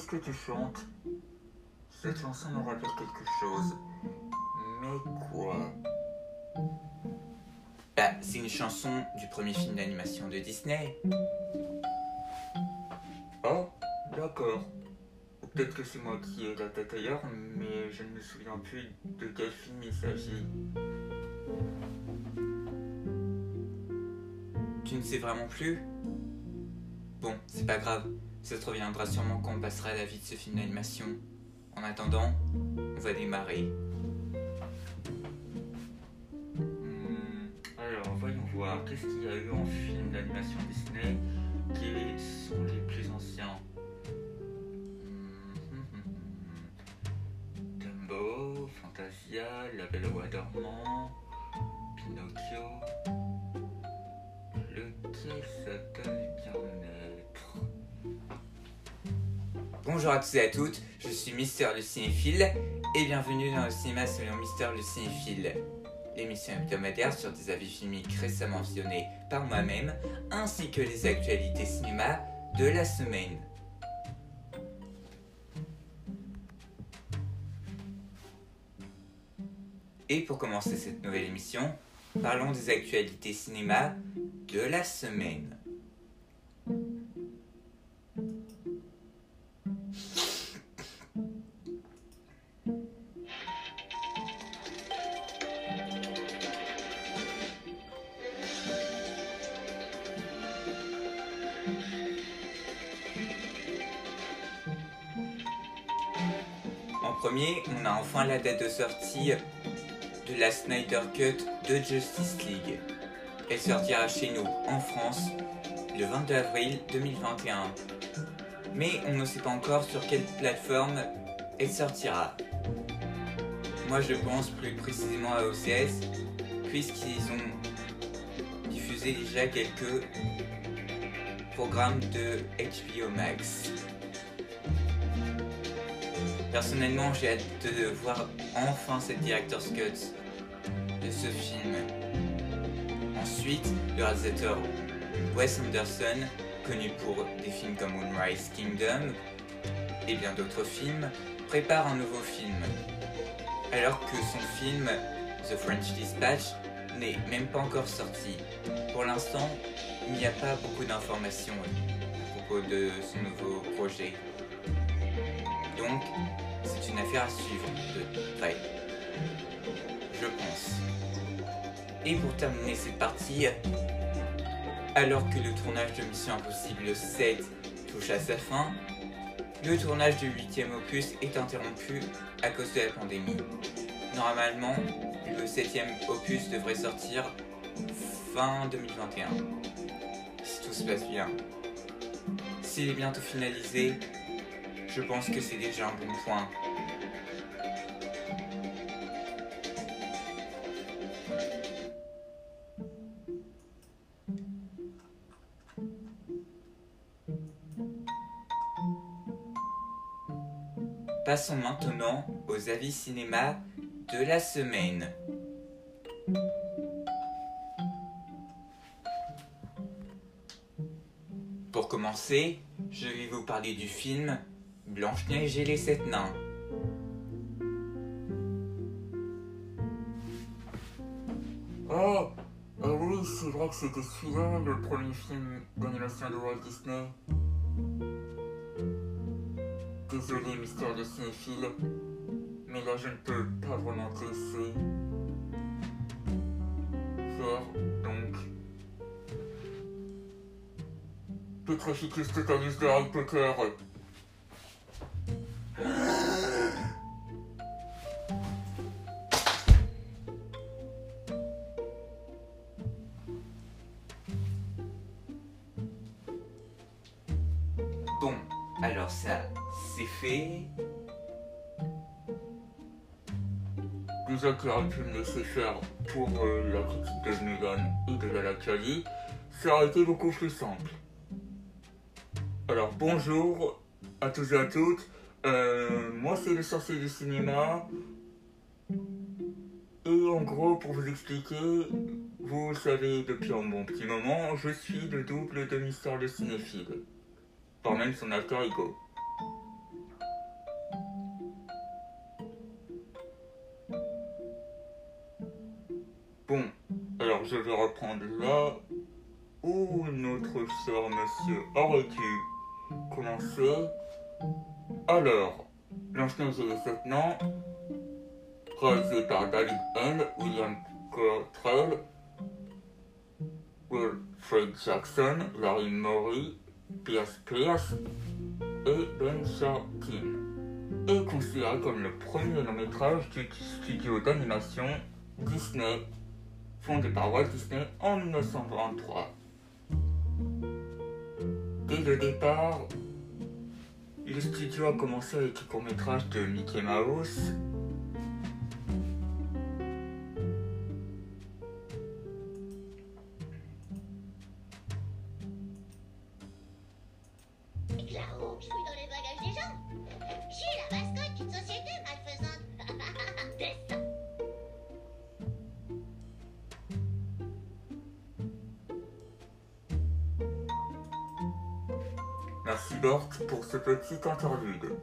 qu'est-ce que tu chantes? Cette chanson me rappelle quelque chose. Mais quoi? Bah, c'est une chanson du premier film d'animation de Disney. Ah, d'accord. Peut-être que c'est moi qui ai la tête ailleurs, mais je ne me souviens plus de quel film il s'agit. Tu ne sais vraiment plus? Bon, c'est pas grave. Ça te reviendra sûrement quand on passera à la vie de ce film d'animation. En attendant, on va démarrer. Hmm, alors, voyons voir. Qu'est-ce qu'il y a eu en film d'animation Disney qui sont les plus anciens Hmm, Dumbo, Fantasia, La Belle au Bois dormant, Pinocchio. Lequel Bien-être Bonjour à tous et à toutes, je suis Mister le Cinéphile et bienvenue dans le cinéma selon Mister le Cinéphile. L'émission hebdomadaire sur des avis filmiques récemment visionnés par moi-même ainsi que les actualités cinéma de la semaine. Et pour commencer cette nouvelle émission, parlons des actualités cinéma de la semaine. On a enfin la date de sortie de la Snyder Cut de Justice League. Elle sortira chez nous en France le 22 avril 2021. Mais on ne sait pas encore sur quelle plateforme elle sortira. Moi je pense plus précisément à OCS, puisqu'ils ont diffusé déjà quelques programmes de HBO Max. Personnellement, j'ai hâte de voir enfin cette director's cut de ce film. Ensuite, le réalisateur Wes Anderson, connu pour des films comme Moonrise Kingdom et bien d'autres films, prépare un nouveau film. Alors que son film The French Dispatch n'est même pas encore sorti. Pour l'instant, il n'y a pas beaucoup d'informations à propos de son nouveau projet. Donc, c'est une affaire à suivre de près. Je pense. Et pour terminer cette partie, alors que le tournage de Mission Impossible 7 touche à sa fin, le tournage du 8 opus est interrompu à cause de la pandémie. Normalement, le 7 opus devrait sortir fin 2021. Si tout se passe bien. S'il est bientôt finalisé, je pense que c'est déjà un bon point. Passons maintenant aux avis cinéma de la semaine. Pour commencer, je vais vous parler du film Blanche-Neige et les sept nains. Oh Ah oui, c'est vrai que c'était celui-là, le premier film d'animation de Walt Disney. Désolé, mystère de cinéphile, mais là je ne peux pas vraiment te laisser faire, donc... Totalus de Harry Potter. Me laisser faire pour euh, la critique de Megan et de la Lacali, ça a été beaucoup plus simple. Alors bonjour à tous et à toutes, Euh, moi c'est le sorcier du cinéma, et en gros pour vous expliquer, vous savez depuis un bon petit moment, je suis le double de Mister le cinéphile. Par même son alter ego. Je vais reprendre là où notre cher monsieur aurait dû commencer. Alors, l'ancien lieutenant, réalisé par David N., William Cottrell, Wilfred Jackson, Larry Murray, Pierce Pierce et Ben Sharkin, est considéré comme le premier long métrage du studio d'animation Disney, fondé par Walt Disney en 1923. Dès le départ, le studio a commencé avec le court métrage de Mickey Mouse. Interlude.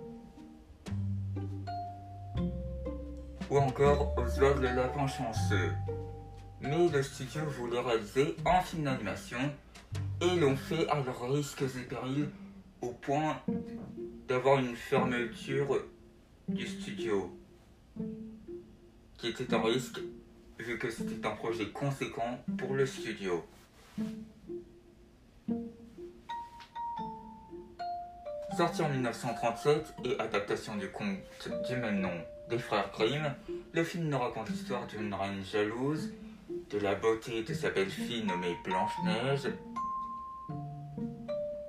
Ou encore Oswald le lapin chanceux. Mais le studio voulait réaliser un film d'animation et l'ont fait à leurs risques et périls au point d'avoir une fermeture du studio qui était un risque vu que c'était un projet conséquent pour le studio. Sorti en 1937 et adaptation du conte du même nom des frères Grimm, le film nous raconte l'histoire d'une reine jalouse, de la beauté de sa belle-fille nommée Blanche-Neige,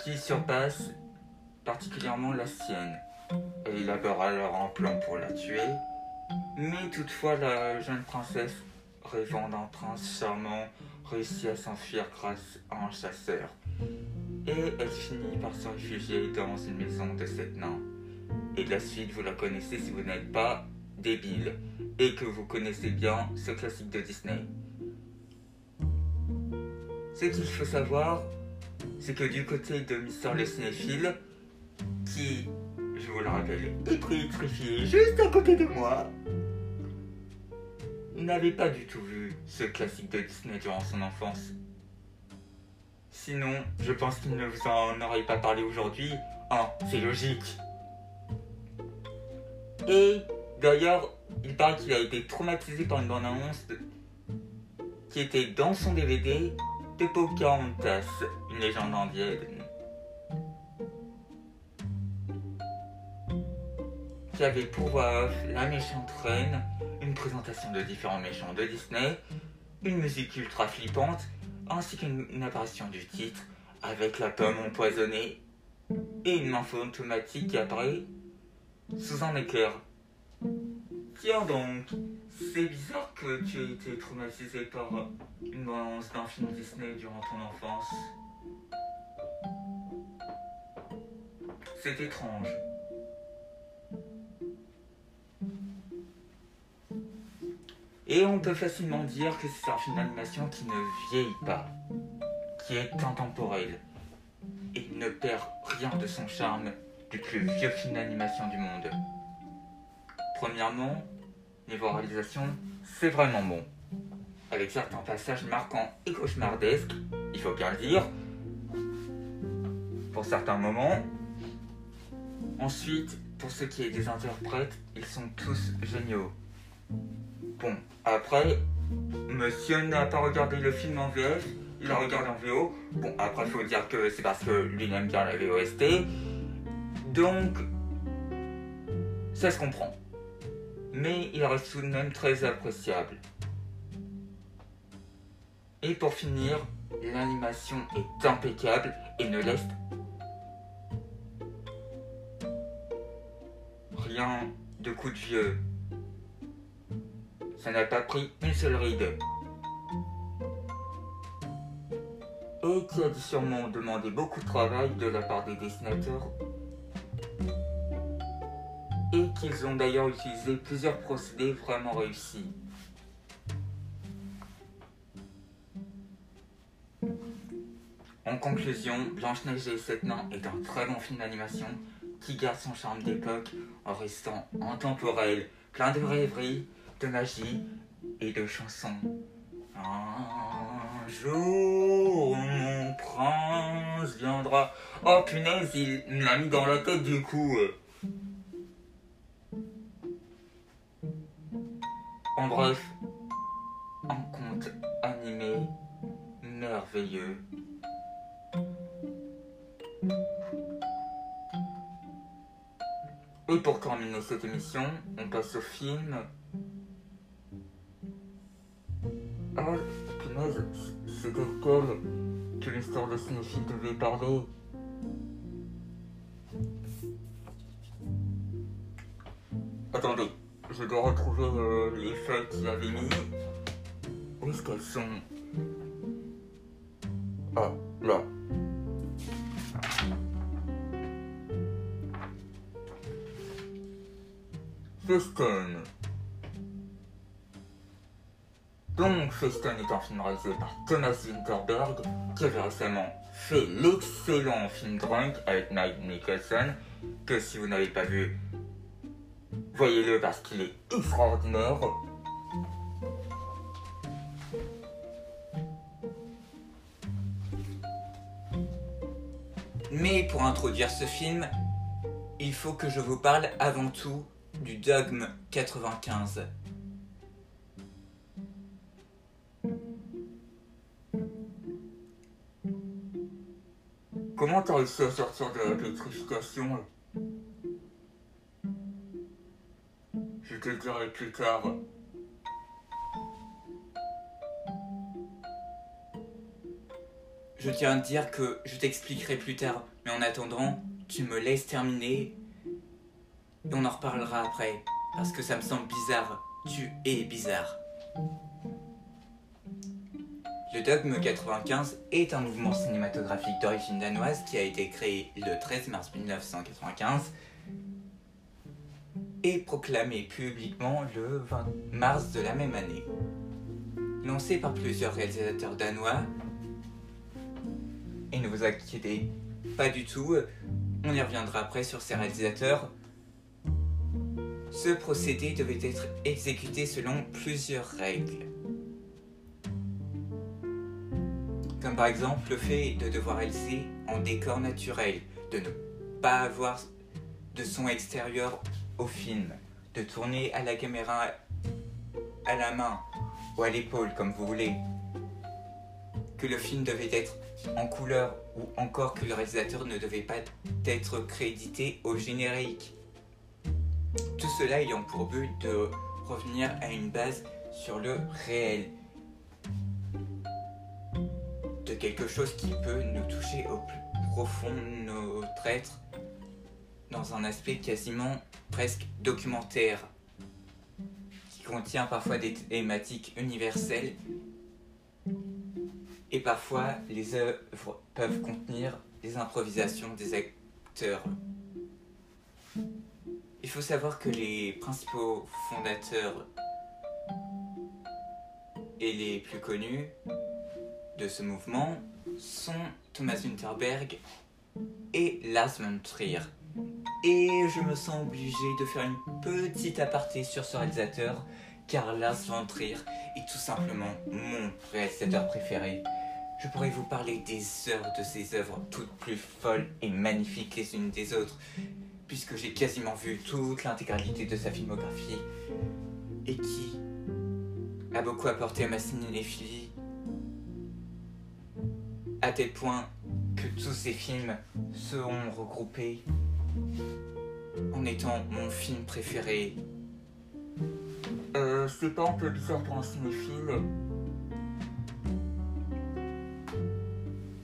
qui surpasse particulièrement la sienne. Elle élabore alors un plan pour la tuer, mais toutefois la jeune princesse, rêvant d'un prince charmant, réussit à s'enfuir grâce à un chasseur et elle finit par se réfugier dans une maison de sept nains. Et la suite, vous la connaissez si vous n'êtes pas débile et que vous connaissez bien ce classique de Disney. Ce qu'il faut savoir, c'est que du côté de Mister le cinéphile, qui, je vous le rappelle, est pétrifié juste à côté de moi, n'avait pas du tout vu ce classique de Disney durant son enfance. Sinon, je pense qu'il ne vous en aurait pas parlé aujourd'hui. Ah, c'est logique. Et d'ailleurs, il paraît qu'il a été traumatisé par une bande-annonce de- qui était dans son DVD de Pocahontas, une légende indienne. Qui avait pour voix off la méchante reine, une présentation de différents méchants de Disney, une musique ultra flippante ainsi qu'une une apparition du titre avec la pomme empoisonnée et une info automatique qui apparaît sous un éclair. Tiens donc, c'est bizarre que tu aies été traumatisé par une bande d'un film Disney durant ton enfance. C'est étrange. Et on peut facilement dire que c'est un film d'animation qui ne vieillit pas, qui est intemporel et ne perd rien de son charme du plus vieux film d'animation du monde. Premièrement, niveau réalisation, c'est vraiment bon. Avec certains passages marquants et cauchemardesques, il faut bien le dire, pour certains moments. Ensuite, pour ce qui est des interprètes, ils sont tous géniaux. Bon, après, monsieur n'a pas regardé le film en VF, il a regardé en VO. Bon, après, il faut dire que c'est parce que lui il aime bien la VOST. Donc, ça se comprend. Mais il reste tout de même très appréciable. Et pour finir, l'animation est impeccable et ne laisse rien de coup de vieux. Ça n'a pas pris une seule ride. Et qui a sûrement demandé beaucoup de travail de la part des dessinateurs. Et qu'ils ont d'ailleurs utilisé plusieurs procédés vraiment réussis. En conclusion, Blanche-Neige et Sept Nains est un très bon film d'animation qui garde son charme d'époque en restant intemporel, plein de rêveries, de magie et de chansons. Un jour, mon prince viendra. Oh punaise, il me l'a mis dans la tête du coup. En bref, un conte animé merveilleux. Et pour terminer cette émission, on passe au film. Ah, punaise, c'est de quel que l'histoire de cinéphile devait parler Attendez, je dois retrouver euh, les feuilles qu'il avait mis. Où est-ce qu'elles sont? Ah, là. Festen. Donc, Festen est un film réalisé par Thomas Winterberg, qui avait récemment fait l'excellent film Drunk avec Mike Nicholson, que si vous n'avez pas vu, voyez-le parce qu'il est extraordinaire. Mais pour introduire ce film, il faut que je vous parle avant tout du dogme 95. Comment t'as réussi à sortir de la te le dirai plus tard. Je tiens à te dire que je t'expliquerai plus tard, mais en attendant, tu me laisses terminer et on en reparlera après, parce que ça me semble bizarre. Tu es bizarre. Le Dogme 95 est un mouvement cinématographique d'origine danoise qui a été créé le 13 mars 1995 et proclamé publiquement le 20 mars de la même année. Lancé par plusieurs réalisateurs danois, et ne vous inquiétez pas du tout, on y reviendra après sur ces réalisateurs, ce procédé devait être exécuté selon plusieurs règles. Comme par exemple le fait de devoir réaliser en décor naturel, de ne pas avoir de son extérieur au film, de tourner à la caméra à la main ou à l'épaule comme vous voulez, que le film devait être en couleur ou encore que le réalisateur ne devait pas être crédité au générique. Tout cela ayant pour but de revenir à une base sur le réel. De quelque chose qui peut nous toucher au plus profond de notre être dans un aspect quasiment presque documentaire qui contient parfois des thématiques universelles et parfois les œuvres peuvent contenir des improvisations des acteurs. Il faut savoir que les principaux fondateurs et les plus connus de ce mouvement sont Thomas Winterberg et Lars von Trier. Et je me sens obligé de faire une petite aparté sur ce réalisateur, car Lars von Trier est tout simplement mon réalisateur préféré. Je pourrais vous parler des heures de ses œuvres, toutes plus folles et magnifiques les unes des autres, puisque j'ai quasiment vu toute l'intégralité de sa filmographie, et qui a beaucoup apporté à ma cinéphilie, à tel point que tous ces films seront regroupés en étant mon film préféré. Euh, c'est pas un peu bizarre pour un cinéphile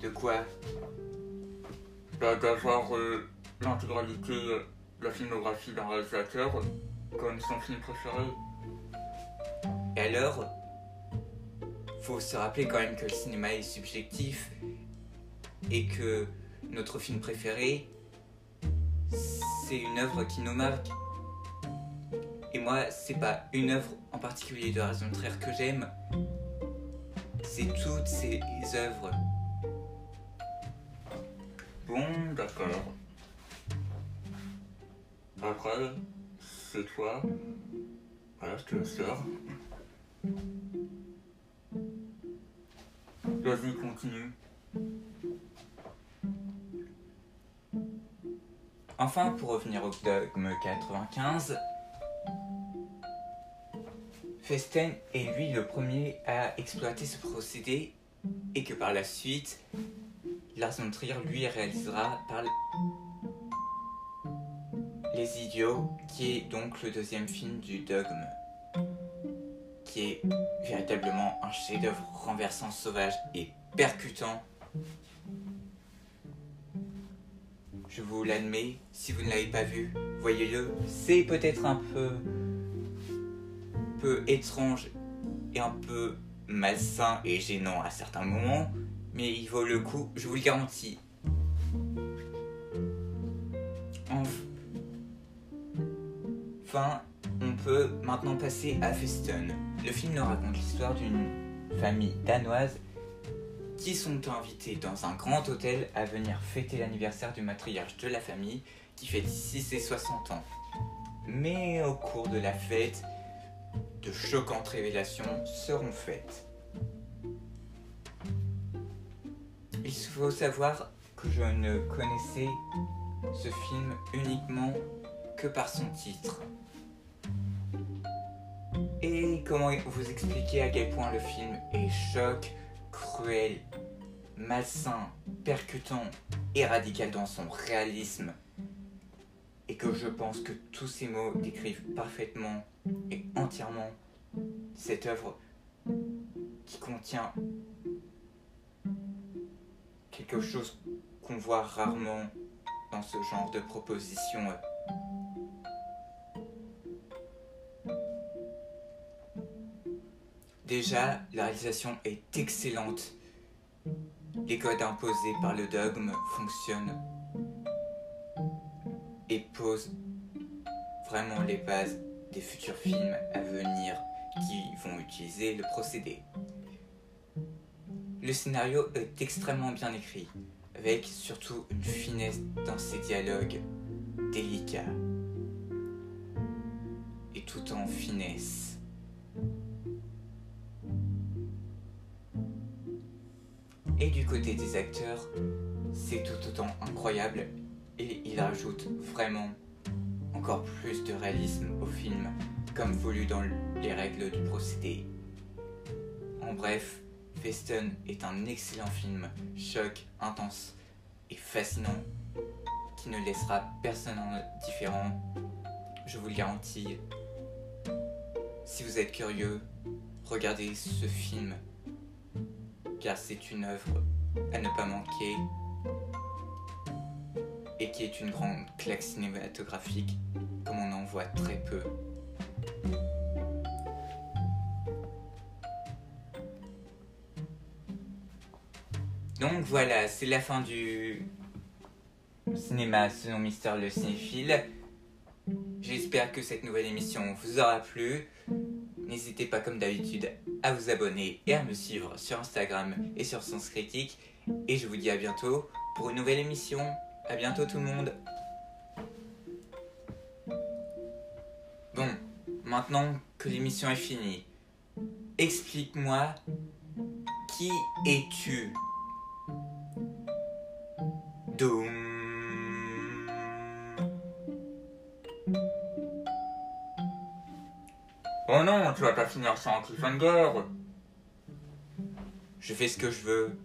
De quoi? Bah, d'avoir euh, l'intégralité de la filmographie d'un réalisateur comme son film préféré. Et alors, faut se rappeler quand même que le cinéma est subjectif et que notre film préféré, c'est une œuvre qui nous marque. Et moi, c'est pas une œuvre en particulier de Raison Trier que j'aime, c'est toutes ces œuvres Bon, d'accord. Après, c'est toi. Voilà, je te le sors. Vas-y, continue. Enfin, pour revenir au dogme 95, Festen est lui le premier à exploiter ce procédé et que par la suite, Lars von Trier lui réalisera par Les Idiots, qui est donc le deuxième film du dogme, qui est véritablement un chef-d'œuvre renversant, sauvage et percutant. Je vous l'admets, si vous ne l'avez pas vu, voyez-le. C'est peut-être un peu, peu étrange et un peu malsain et gênant à certains moments, mais il vaut le coup, je vous le garantis. Enfin, on peut maintenant passer à Festen. Le film nous raconte l'histoire d'une famille danoise qui sont invités dans un grand hôtel à venir fêter l'anniversaire du matriarche de la famille qui fait d'ici ses 60 ans. Mais au cours de la fête, de choquantes révélations seront faites. Il faut savoir que je ne connaissais ce film uniquement que par son titre. Et comment vous expliquer à quel point le film est choc, cruel, malsain, percutant et radical dans son réalisme. Et que je pense que tous ces mots décrivent parfaitement et entièrement cette œuvre qui contient quelque chose qu'on voit rarement dans ce genre de proposition. Déjà, la réalisation est excellente. Les codes imposés par le dogme fonctionnent et posent vraiment les bases des futurs films à venir qui vont utiliser le procédé. Le scénario est extrêmement bien écrit, avec surtout une finesse dans ses dialogues délicats et tout en finesse. Et du côté des acteurs, c'est tout autant incroyable et il ajoute vraiment encore plus de réalisme au film, comme voulu dans les règles du procédé. En bref, Festen est un excellent film, choc, intense et fascinant, qui ne laissera personne indifférent, je vous le garantis. Si vous êtes curieux, regardez ce film car c'est une œuvre à ne pas manquer et qui est une grande claque cinématographique comme on en voit très peu. Donc voilà, c'est la fin du cinéma selon Mister le cinéphile. J'espère que cette nouvelle émission vous aura plu. N'hésitez pas comme d'habitude à vous abonner et à me suivre sur Instagram et sur Sens Critique. Et je vous dis à bientôt pour une nouvelle émission. À bientôt tout le monde. Bon, maintenant que l'émission est finie, explique-moi qui es-tu? Doom. Oh non, tu vas pas finir sans cliffhanger. Je fais ce que je veux.